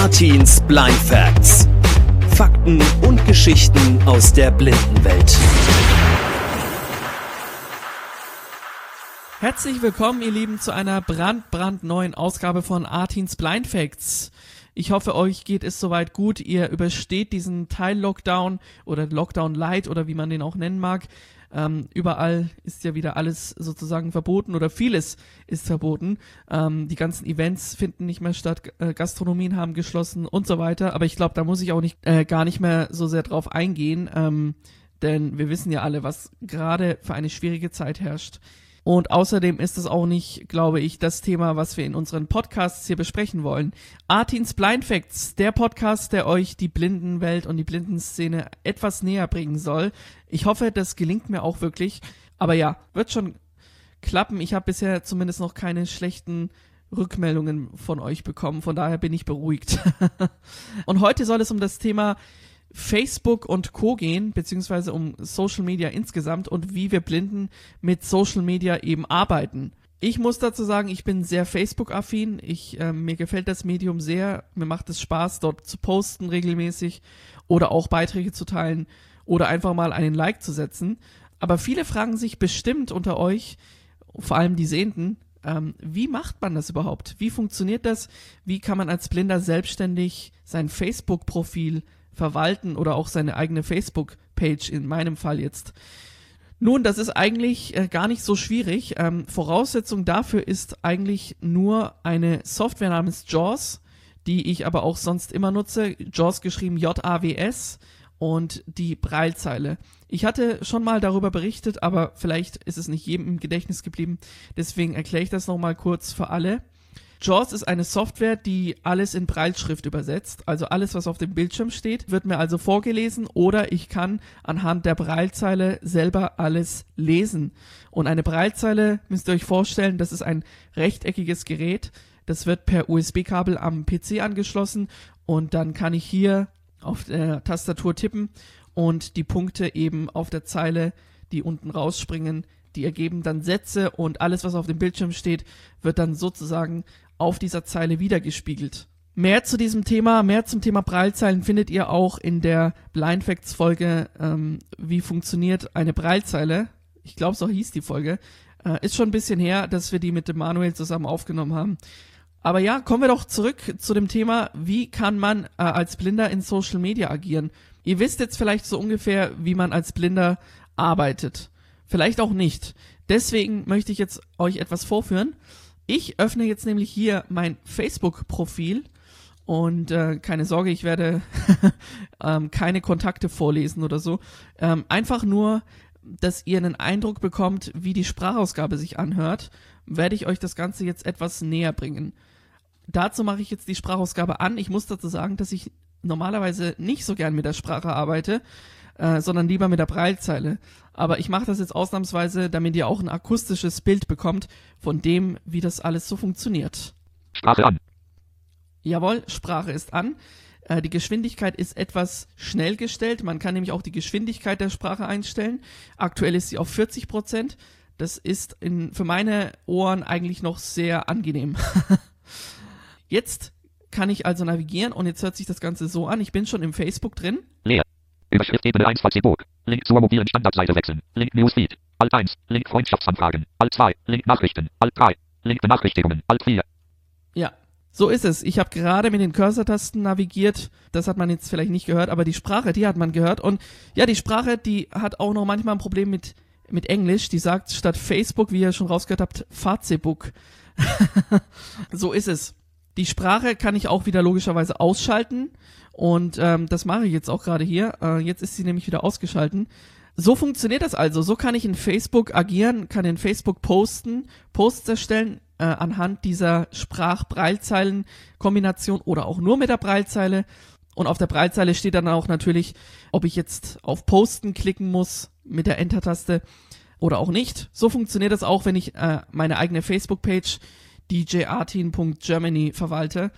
Artins Blind Facts. Fakten und Geschichten aus der Blindenwelt. Herzlich willkommen, ihr Lieben, zu einer brandbrandneuen Ausgabe von Artins Blind Facts. Ich hoffe, euch geht es soweit gut. Ihr übersteht diesen Teil-Lockdown oder Lockdown Light oder wie man den auch nennen mag. Ähm, überall ist ja wieder alles sozusagen verboten oder vieles ist verboten. Ähm, die ganzen Events finden nicht mehr statt, äh, Gastronomien haben geschlossen und so weiter. Aber ich glaube, da muss ich auch nicht äh, gar nicht mehr so sehr drauf eingehen, ähm, denn wir wissen ja alle, was gerade für eine schwierige Zeit herrscht. Und außerdem ist es auch nicht, glaube ich, das Thema, was wir in unseren Podcasts hier besprechen wollen. Artins Blind Facts, der Podcast, der euch die Blindenwelt und die Blindenszene etwas näher bringen soll. Ich hoffe, das gelingt mir auch wirklich. Aber ja, wird schon klappen. Ich habe bisher zumindest noch keine schlechten Rückmeldungen von euch bekommen. Von daher bin ich beruhigt. und heute soll es um das Thema Facebook und Co. gehen, beziehungsweise um Social Media insgesamt und wie wir Blinden mit Social Media eben arbeiten. Ich muss dazu sagen, ich bin sehr Facebook-affin. Ich, äh, mir gefällt das Medium sehr. Mir macht es Spaß, dort zu posten regelmäßig oder auch Beiträge zu teilen oder einfach mal einen Like zu setzen. Aber viele fragen sich bestimmt unter euch, vor allem die Sehenden, ähm, wie macht man das überhaupt? Wie funktioniert das? Wie kann man als Blinder selbstständig sein Facebook-Profil verwalten oder auch seine eigene Facebook-Page, in meinem Fall jetzt. Nun, das ist eigentlich äh, gar nicht so schwierig. Ähm, Voraussetzung dafür ist eigentlich nur eine Software namens JAWS, die ich aber auch sonst immer nutze. JAWS geschrieben J-A-W-S und die Breilzeile. Ich hatte schon mal darüber berichtet, aber vielleicht ist es nicht jedem im Gedächtnis geblieben. Deswegen erkläre ich das nochmal kurz für alle. JAWS ist eine Software, die alles in Breitschrift übersetzt. Also alles, was auf dem Bildschirm steht, wird mir also vorgelesen oder ich kann anhand der Breilzeile selber alles lesen. Und eine Breilzeile müsst ihr euch vorstellen, das ist ein rechteckiges Gerät. Das wird per USB-Kabel am PC angeschlossen und dann kann ich hier auf der Tastatur tippen und die Punkte eben auf der Zeile, die unten rausspringen, die ergeben dann Sätze und alles, was auf dem Bildschirm steht, wird dann sozusagen auf dieser Zeile wiedergespiegelt. Mehr zu diesem Thema, mehr zum Thema Breilzeilen findet ihr auch in der Blind Facts Folge, ähm, wie funktioniert eine Breilzeile. Ich glaube, so hieß die Folge. Äh, ist schon ein bisschen her, dass wir die mit dem Manuel zusammen aufgenommen haben. Aber ja, kommen wir doch zurück zu dem Thema, wie kann man äh, als Blinder in Social Media agieren? Ihr wisst jetzt vielleicht so ungefähr, wie man als Blinder arbeitet. Vielleicht auch nicht. Deswegen möchte ich jetzt euch etwas vorführen. Ich öffne jetzt nämlich hier mein Facebook-Profil und äh, keine Sorge, ich werde ähm, keine Kontakte vorlesen oder so. Ähm, einfach nur, dass ihr einen Eindruck bekommt, wie die Sprachausgabe sich anhört, werde ich euch das Ganze jetzt etwas näher bringen. Dazu mache ich jetzt die Sprachausgabe an. Ich muss dazu sagen, dass ich normalerweise nicht so gern mit der Sprache arbeite, äh, sondern lieber mit der Breilzeile. Aber ich mache das jetzt ausnahmsweise, damit ihr auch ein akustisches Bild bekommt von dem, wie das alles so funktioniert. Sprache an. Jawohl, Sprache ist an. Äh, die Geschwindigkeit ist etwas schnell gestellt. Man kann nämlich auch die Geschwindigkeit der Sprache einstellen. Aktuell ist sie auf 40 Prozent. Das ist in, für meine Ohren eigentlich noch sehr angenehm. jetzt kann ich also navigieren und jetzt hört sich das Ganze so an. Ich bin schon im Facebook drin. Leer. Überschrift Ebene 1 Facebook. Link zur mobilen Standardseite wechseln. Link Newsfeed. Alt 1. Link Freundschaftsanfragen. Alt 2. Link Nachrichten. Alt 3. Link Benachrichtigungen. Alt 4. Ja, so ist es. Ich habe gerade mit den Cursor-Tasten navigiert. Das hat man jetzt vielleicht nicht gehört, aber die Sprache, die hat man gehört. Und ja, die Sprache, die hat auch noch manchmal ein Problem mit, mit Englisch. Die sagt statt Facebook, wie ihr schon rausgehört habt, Facebook. so ist es. Die Sprache kann ich auch wieder logischerweise ausschalten. Und ähm, das mache ich jetzt auch gerade hier. Äh, jetzt ist sie nämlich wieder ausgeschalten. So funktioniert das also. So kann ich in Facebook agieren, kann in Facebook posten, Posts erstellen äh, anhand dieser Sprach-Breilzeilen-Kombination oder auch nur mit der Breilzeile. Und auf der Breilzeile steht dann auch natürlich, ob ich jetzt auf Posten klicken muss mit der Enter-Taste oder auch nicht. So funktioniert das auch, wenn ich äh, meine eigene Facebook-Page djartin.germany verwalte.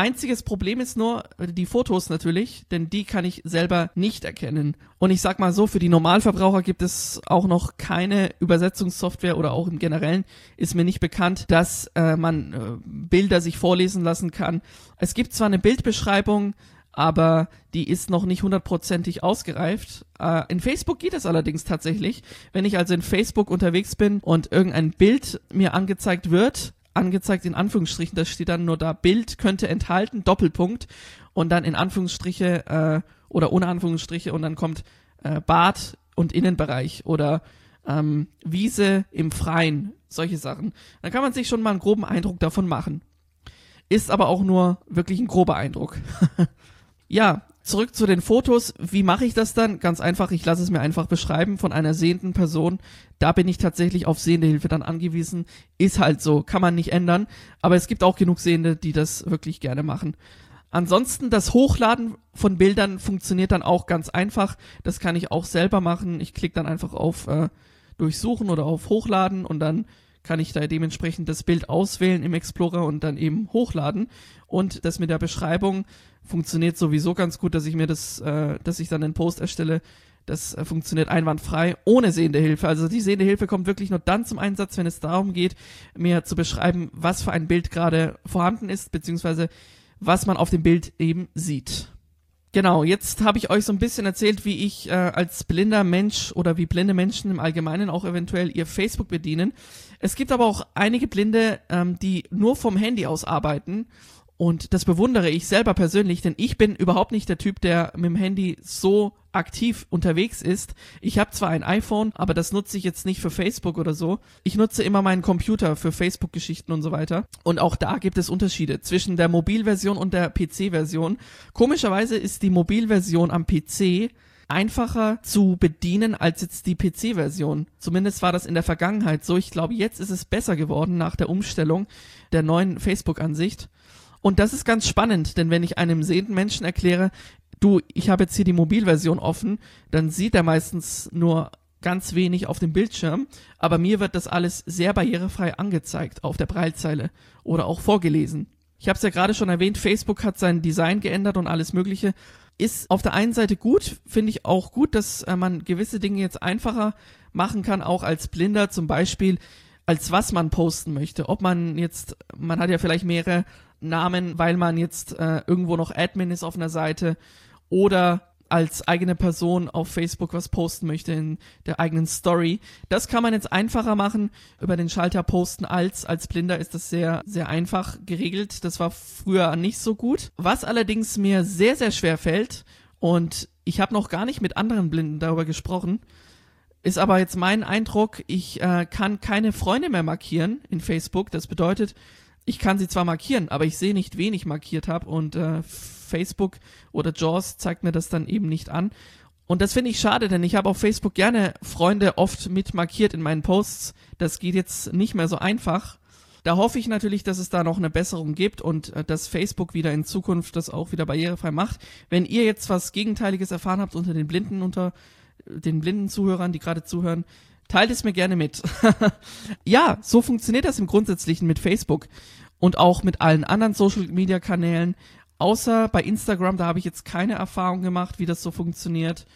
Einziges Problem ist nur die Fotos natürlich, denn die kann ich selber nicht erkennen. Und ich sag mal so, für die Normalverbraucher gibt es auch noch keine Übersetzungssoftware oder auch im Generellen ist mir nicht bekannt, dass äh, man äh, Bilder sich vorlesen lassen kann. Es gibt zwar eine Bildbeschreibung, aber die ist noch nicht hundertprozentig ausgereift. Äh, in Facebook geht es allerdings tatsächlich. Wenn ich also in Facebook unterwegs bin und irgendein Bild mir angezeigt wird, angezeigt in Anführungsstrichen, da steht dann nur da, Bild könnte enthalten, Doppelpunkt, und dann in Anführungsstriche äh, oder ohne Anführungsstriche und dann kommt äh, Bad und Innenbereich oder ähm, Wiese im Freien, solche Sachen. Dann kann man sich schon mal einen groben Eindruck davon machen. Ist aber auch nur wirklich ein grober Eindruck. Ja, zurück zu den Fotos. Wie mache ich das dann? Ganz einfach, ich lasse es mir einfach beschreiben von einer sehenden Person. Da bin ich tatsächlich auf Sehendehilfe dann angewiesen. Ist halt so, kann man nicht ändern. Aber es gibt auch genug Sehende, die das wirklich gerne machen. Ansonsten das Hochladen von Bildern funktioniert dann auch ganz einfach. Das kann ich auch selber machen. Ich klicke dann einfach auf äh, Durchsuchen oder auf Hochladen und dann kann ich da dementsprechend das Bild auswählen im Explorer und dann eben hochladen. Und das mit der Beschreibung funktioniert sowieso ganz gut, dass ich mir das, äh, dass ich dann einen Post erstelle. Das äh, funktioniert einwandfrei, ohne sehende Hilfe. Also die sehende Hilfe kommt wirklich nur dann zum Einsatz, wenn es darum geht, mir zu beschreiben, was für ein Bild gerade vorhanden ist, beziehungsweise was man auf dem Bild eben sieht. Genau, jetzt habe ich euch so ein bisschen erzählt, wie ich äh, als blinder Mensch oder wie blinde Menschen im Allgemeinen auch eventuell ihr Facebook bedienen. Es gibt aber auch einige Blinde, ähm, die nur vom Handy aus arbeiten und das bewundere ich selber persönlich, denn ich bin überhaupt nicht der Typ, der mit dem Handy so aktiv unterwegs ist. Ich habe zwar ein iPhone, aber das nutze ich jetzt nicht für Facebook oder so. Ich nutze immer meinen Computer für Facebook-Geschichten und so weiter. Und auch da gibt es Unterschiede zwischen der Mobilversion und der PC-Version. Komischerweise ist die Mobilversion am PC einfacher zu bedienen als jetzt die PC-Version. Zumindest war das in der Vergangenheit so. Ich glaube, jetzt ist es besser geworden nach der Umstellung der neuen Facebook-Ansicht. Und das ist ganz spannend, denn wenn ich einem sehenden Menschen erkläre, du, ich habe jetzt hier die Mobilversion offen, dann sieht er meistens nur ganz wenig auf dem Bildschirm, aber mir wird das alles sehr barrierefrei angezeigt auf der Breilzeile oder auch vorgelesen. Ich habe es ja gerade schon erwähnt, Facebook hat sein Design geändert und alles Mögliche. Ist auf der einen Seite gut, finde ich auch gut, dass äh, man gewisse Dinge jetzt einfacher machen kann, auch als Blinder zum Beispiel, als was man posten möchte. Ob man jetzt, man hat ja vielleicht mehrere Namen, weil man jetzt äh, irgendwo noch Admin ist auf einer Seite oder als eigene Person auf Facebook was posten möchte in der eigenen Story. Das kann man jetzt einfacher machen über den Schalter posten als als Blinder ist das sehr sehr einfach geregelt. Das war früher nicht so gut. Was allerdings mir sehr sehr schwer fällt und ich habe noch gar nicht mit anderen Blinden darüber gesprochen, ist aber jetzt mein Eindruck, ich äh, kann keine Freunde mehr markieren in Facebook. Das bedeutet, ich kann sie zwar markieren, aber ich sehe nicht, wen ich markiert habe und äh, Facebook oder JAWS zeigt mir das dann eben nicht an. Und das finde ich schade, denn ich habe auf Facebook gerne Freunde oft mit markiert in meinen Posts. Das geht jetzt nicht mehr so einfach. Da hoffe ich natürlich, dass es da noch eine Besserung gibt und äh, dass Facebook wieder in Zukunft das auch wieder barrierefrei macht. Wenn ihr jetzt was Gegenteiliges erfahren habt unter den Blinden, unter äh, den blinden Zuhörern, die gerade zuhören, Teilt es mir gerne mit. ja, so funktioniert das im Grundsätzlichen mit Facebook und auch mit allen anderen Social Media Kanälen. Außer bei Instagram, da habe ich jetzt keine Erfahrung gemacht, wie das so funktioniert.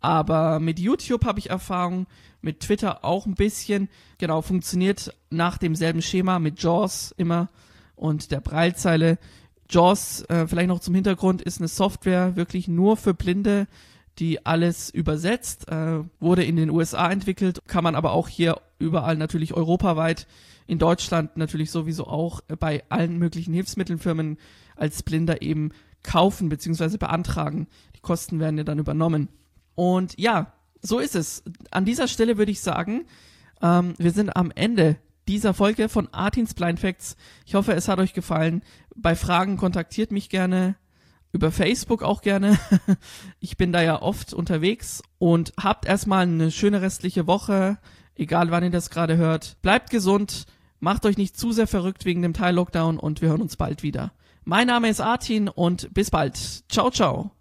Aber mit YouTube habe ich Erfahrung, mit Twitter auch ein bisschen. Genau, funktioniert nach demselben Schema mit JAWS immer und der Breilzeile. JAWS, äh, vielleicht noch zum Hintergrund, ist eine Software wirklich nur für Blinde die alles übersetzt, äh, wurde in den USA entwickelt, kann man aber auch hier überall natürlich europaweit, in Deutschland natürlich sowieso auch bei allen möglichen Hilfsmittelfirmen als Blinder eben kaufen bzw. beantragen. Die Kosten werden ja dann übernommen. Und ja, so ist es. An dieser Stelle würde ich sagen, ähm, wir sind am Ende dieser Folge von Artins Blind Facts. Ich hoffe, es hat euch gefallen. Bei Fragen kontaktiert mich gerne über Facebook auch gerne. Ich bin da ja oft unterwegs und habt erstmal eine schöne restliche Woche, egal wann ihr das gerade hört. Bleibt gesund, macht euch nicht zu sehr verrückt wegen dem Teil Lockdown und wir hören uns bald wieder. Mein Name ist Artin und bis bald. Ciao, ciao.